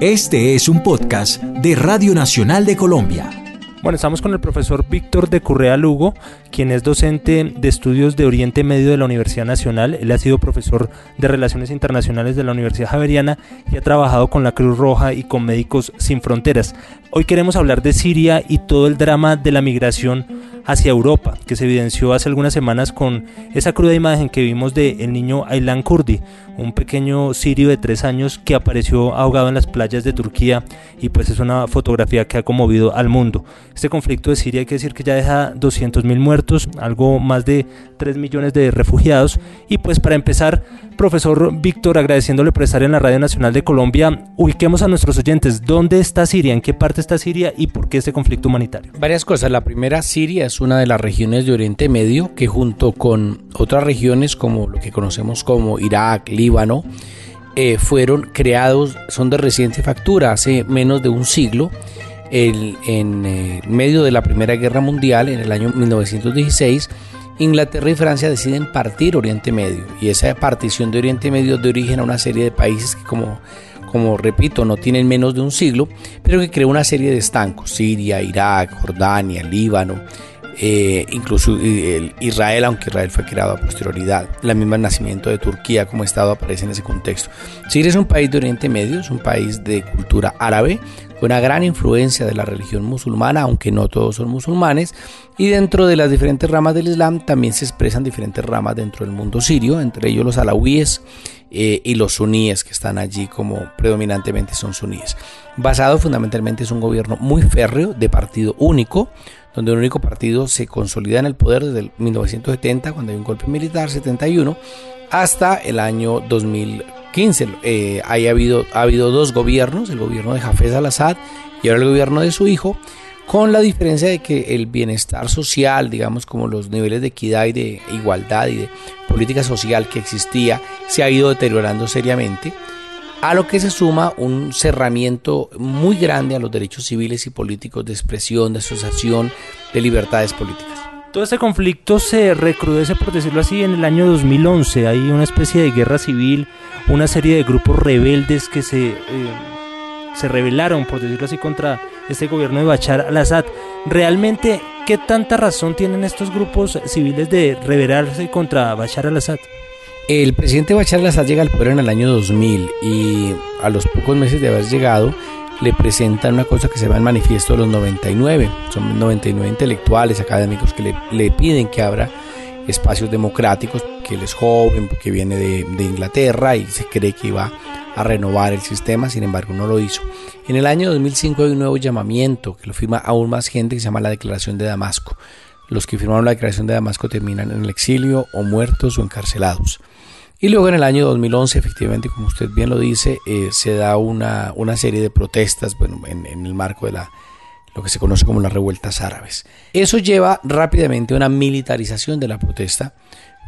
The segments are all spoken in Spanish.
Este es un podcast de Radio Nacional de Colombia. Bueno, estamos con el profesor Víctor de Currea Lugo, quien es docente de estudios de Oriente Medio de la Universidad Nacional. Él ha sido profesor de Relaciones Internacionales de la Universidad Javeriana y ha trabajado con la Cruz Roja y con Médicos Sin Fronteras. Hoy queremos hablar de Siria y todo el drama de la migración hacia Europa, que se evidenció hace algunas semanas con esa cruda imagen que vimos de el niño Aylan Kurdi, un pequeño sirio de tres años que apareció ahogado en las playas de Turquía y pues es una fotografía que ha conmovido al mundo. Este conflicto de Siria hay que decir que ya deja 200.000 muertos, algo más de 3 millones de refugiados y pues para empezar, profesor Víctor, agradeciéndole por estar en la Radio Nacional de Colombia, ubiquemos a nuestros oyentes, ¿dónde está Siria? ¿En qué parte está Siria y por qué este conflicto humanitario? Varias cosas. La primera, Siria es una de las regiones de Oriente Medio que junto con otras regiones como lo que conocemos como Irak, Líbano, eh, fueron creados, son de reciente factura, hace menos de un siglo, en eh, medio de la Primera Guerra Mundial, en el año 1916, Inglaterra y Francia deciden partir Oriente Medio. Y esa partición de Oriente Medio de origen a una serie de países que como como repito, no tienen menos de un siglo, pero que creó una serie de estancos, Siria, Irak, Jordania, Líbano, eh, incluso Israel, aunque Israel fue creado a posterioridad, la misma nacimiento de Turquía como Estado aparece en ese contexto. Siria es un país de Oriente Medio, es un país de cultura árabe, con una gran influencia de la religión musulmana, aunque no todos son musulmanes, y dentro de las diferentes ramas del Islam también se expresan diferentes ramas dentro del mundo sirio, entre ellos los alawíes eh, y los suníes que están allí como predominantemente son suníes. Basado fundamentalmente es un gobierno muy férreo de partido único, donde el único partido se consolida en el poder desde el 1970, cuando hay un golpe militar, 71, hasta el año 2015. Eh, ahí ha habido, ha habido dos gobiernos, el gobierno de Hafez al-Assad y ahora el gobierno de su hijo, con la diferencia de que el bienestar social, digamos como los niveles de equidad y de igualdad y de política social que existía, se ha ido deteriorando seriamente a lo que se suma un cerramiento muy grande a los derechos civiles y políticos de expresión, de asociación, de libertades políticas. Todo este conflicto se recrudece, por decirlo así, en el año 2011. Hay una especie de guerra civil, una serie de grupos rebeldes que se, eh, se rebelaron, por decirlo así, contra este gobierno de Bachar al-Assad. ¿Realmente qué tanta razón tienen estos grupos civiles de rebelarse contra Bachar al-Assad? El presidente Bachar al-Assad llega al poder en el año 2000 y a los pocos meses de haber llegado le presentan una cosa que se llama el manifiesto de los 99. Son 99 intelectuales, académicos que le, piden que abra espacios democráticos, que él es joven, porque viene de, de, Inglaterra y se cree que iba a renovar el sistema, sin embargo no lo hizo. En el año 2005 hay un nuevo llamamiento que lo firma aún más gente que se llama la Declaración de Damasco. Los que firmaron la Declaración de Damasco terminan en el exilio o muertos o encarcelados. Y luego en el año 2011, efectivamente, como usted bien lo dice, eh, se da una, una, serie de protestas bueno, en, el marco de la, lo que se conoce como las revueltas árabes. Eso lleva rápidamente a una militarización de la protesta.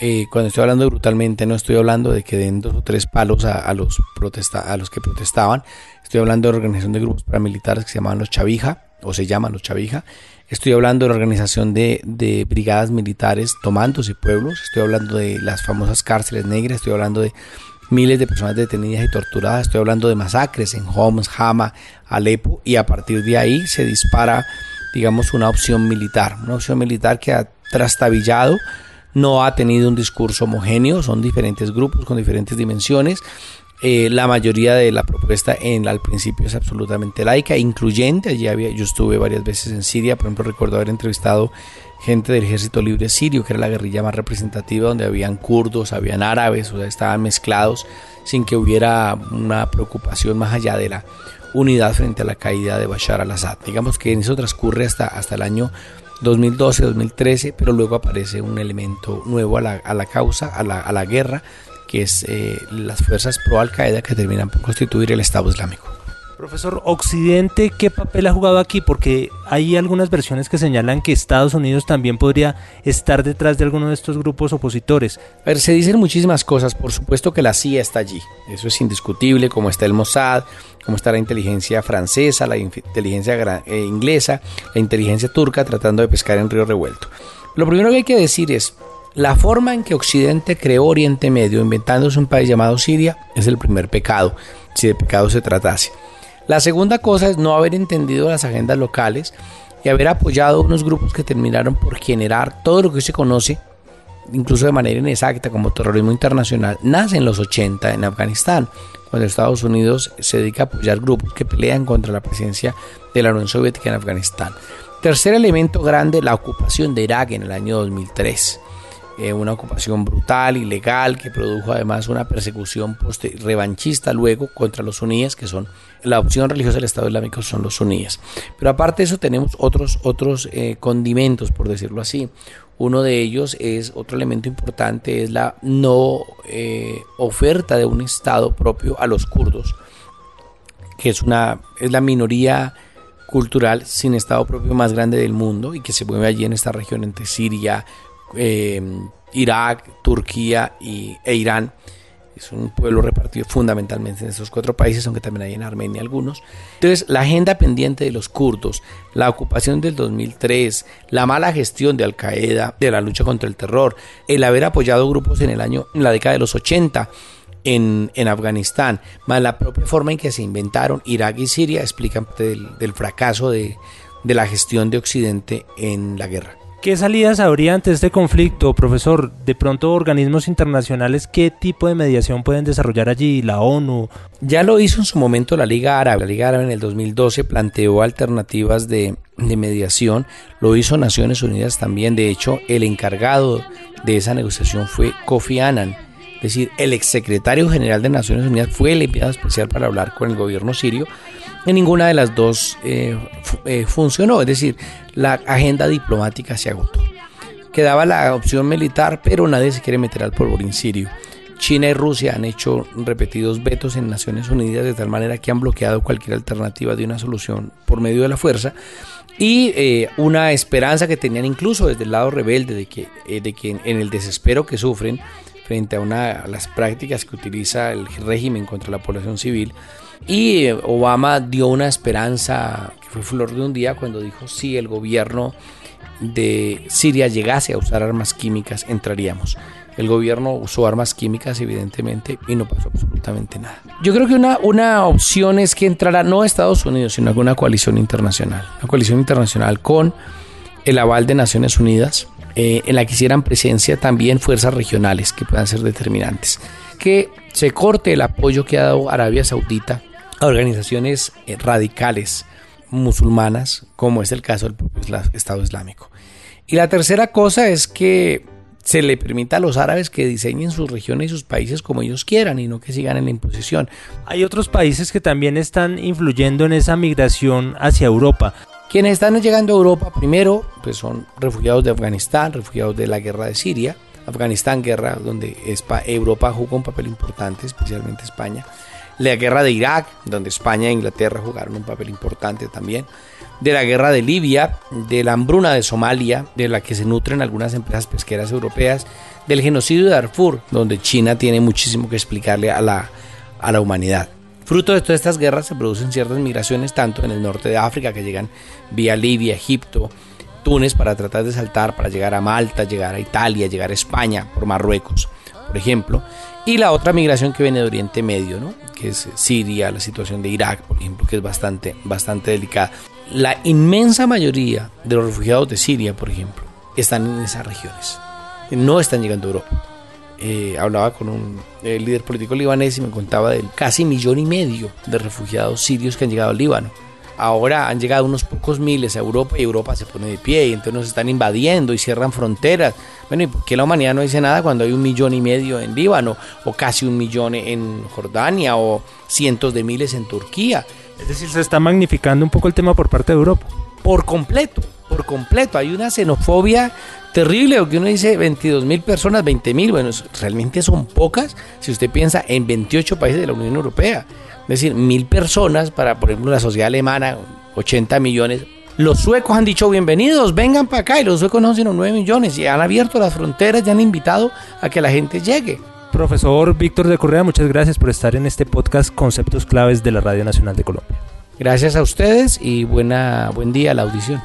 Eh, cuando estoy hablando brutalmente, no estoy hablando de que den dos o tres palos a, los, protesta, a los que protestaban. Estoy hablando de organización de grupos paramilitares que se llamaban los Chavija, o se llaman los Chavija, Estoy hablando de la organización de, brigadas militares tomándose pueblos, estoy hablando de las famosas cárceles negras, estoy hablando de miles de personas detenidas y torturadas, estoy hablando de masacres en Homs, Hama, Alepo, y a partir de ahí se dispara, digamos, una opción militar, una opción militar que ha trastabillado, no ha tenido un discurso homogéneo, son diferentes grupos con diferentes dimensiones eh, la mayoría de la propuesta en, al principio es absolutamente laica, incluyente. Allí había, yo estuve varias veces en Siria, por ejemplo, recuerdo haber entrevistado gente del Ejército Libre Sirio, que era la guerrilla más representativa, donde habían kurdos, habían árabes, o sea, estaban mezclados sin que hubiera una preocupación más allá de la unidad frente a la caída de Bashar al-Assad. Digamos que en eso transcurre hasta, hasta el año 2012-2013, pero luego aparece un elemento nuevo a la, a la causa, a la, a la guerra, que es eh, las fuerzas pro Al Qaeda que terminan por constituir el Estado Islámico. Profesor, ¿Occidente qué papel ha jugado aquí? Porque hay algunas versiones que señalan que Estados Unidos también podría estar detrás de alguno de estos grupos opositores. A ver, se dicen muchísimas cosas. Por supuesto que la CIA está allí. Eso es indiscutible, como está el Mossad, como está la inteligencia francesa, la inteligencia eh, inglesa, la inteligencia turca tratando de pescar en río revuelto. Lo primero que hay que decir es, la forma en que Occidente creó Oriente Medio inventándose un país llamado Siria es el primer pecado, si de pecado se tratase. La segunda cosa es no haber entendido las agendas locales y haber apoyado unos grupos que terminaron por generar todo lo que se conoce, incluso de manera inexacta como terrorismo internacional, nace en los 80 en Afganistán, cuando Estados Unidos se dedica a apoyar grupos que pelean contra la presencia de la Unión Soviética en Afganistán. Tercer elemento grande, la ocupación de Irak en el año 2003. Eh, una ocupación brutal, ilegal, que produjo además una persecución revanchista luego contra los suníes, que son la opción religiosa del Estado Islámico, son los suníes. Pero aparte de eso tenemos otros, otros eh, condimentos, por decirlo así. Uno de ellos es, otro elemento importante, es la no eh, oferta de un Estado propio a los kurdos, que es, una, es la minoría cultural sin Estado propio más grande del mundo y que se mueve allí en esta región entre Siria, eh, Irak, Turquía y, e Irán. Es un pueblo repartido fundamentalmente en estos cuatro países, aunque también hay en Armenia algunos. Entonces, la agenda pendiente de los kurdos, la ocupación del 2003, la mala gestión de Al Qaeda, de la lucha contra el terror, el haber apoyado grupos en el año, en la década de los 80, en, en, Afganistán, más la propia forma en que se inventaron Irak y Siria explican del, del fracaso de, de, la gestión de Occidente en la guerra. ¿Qué salidas habría ante este conflicto, profesor? De pronto, organismos internacionales, ¿qué tipo de mediación pueden desarrollar allí? ¿La ONU? Ya lo hizo en su momento la Liga Árabe. La Liga Árabe en el 2012 planteó alternativas de, mediación. Lo hizo Naciones Unidas también. De hecho, el encargado de esa negociación fue Kofi Annan. Es decir, el exsecretario general de Naciones Unidas fue el enviado especial para hablar con el gobierno sirio ninguna de las dos eh, eh, funcionó, es decir, la agenda diplomática se agotó. Quedaba la opción militar, pero nadie se quiere meter al polvorín sirio. China y Rusia han hecho repetidos vetos en Naciones Unidas de tal manera que han bloqueado cualquier alternativa de una solución por medio de la fuerza y eh, una esperanza que tenían incluso desde el lado rebelde de que, de que en, el desespero que sufren frente a, una, a las prácticas que utiliza el régimen contra la población civil, y Obama dio una esperanza que fue flor de un día cuando dijo si el gobierno de Siria llegase a usar armas químicas, entraríamos. El gobierno usó armas químicas, evidentemente, y no pasó absolutamente nada. Yo creo que una, una opción es que entrara no Estados Unidos, sino alguna coalición internacional. Una coalición internacional con el aval de Naciones Unidas, eh, en la que hicieran presencia también fuerzas regionales que puedan ser determinantes. Que se corte el apoyo que ha dado Arabia Saudita a organizaciones eh, radicales musulmanas, como es el caso del propio Estado Islámico. Y la tercera cosa es que se le permita a los árabes que diseñen sus regiones y sus países como ellos quieran y no que sigan en la imposición. Hay otros países que también están influyendo en esa migración hacia Europa. Quienes están llegando a Europa primero pues son refugiados de Afganistán, refugiados de la guerra de Siria, Afganistán guerra donde Europa jugó un papel importante, especialmente España. La guerra de Irak, donde España e Inglaterra jugaron un papel importante también, de la guerra de Libia, de la hambruna de Somalia, de la que se nutren algunas empresas pesqueras europeas, del genocidio de Darfur, donde China tiene muchísimo que explicarle a la, a la humanidad. Fruto de todas estas guerras se producen ciertas migraciones, tanto en el norte de África, que llegan vía Libia, Egipto, Túnez, para tratar de saltar, para llegar a Malta, llegar a Italia, llegar a España, por Marruecos, por ejemplo. Y la otra migración que viene de Oriente Medio, ¿no? que es Siria, la situación de Irak, por ejemplo, que es bastante, bastante delicada. La inmensa mayoría de los refugiados de Siria, por ejemplo, están en esas regiones. No están llegando a Europa. Eh, hablaba con un líder político libanés y me contaba del casi millón y medio de refugiados sirios que han llegado al Líbano ahora han llegado unos pocos miles a Europa y Europa se pone de pie y entonces nos están invadiendo y cierran fronteras. Bueno, ¿y por qué la humanidad no dice nada cuando hay un millón y medio en Líbano o casi un millón en Jordania o cientos de miles en Turquía? Es decir, se está magnificando un poco el tema por parte de Europa. Por completo, por completo. Hay una xenofobia terrible, porque uno dice 22 mil personas, 20 mil, bueno, realmente son pocas si usted piensa en 28 países de la Unión Europea. Es decir, mil personas para, por ejemplo, la sociedad alemana, 80 millones. Los suecos han dicho bienvenidos, vengan para acá y los suecos no son sino 9 millones y han abierto las fronteras y han invitado a que la gente llegue. Profesor Víctor de Correa, muchas gracias por estar en este podcast Conceptos Claves de la Radio Nacional de Colombia. Gracias a ustedes y buena, buen día a la audición.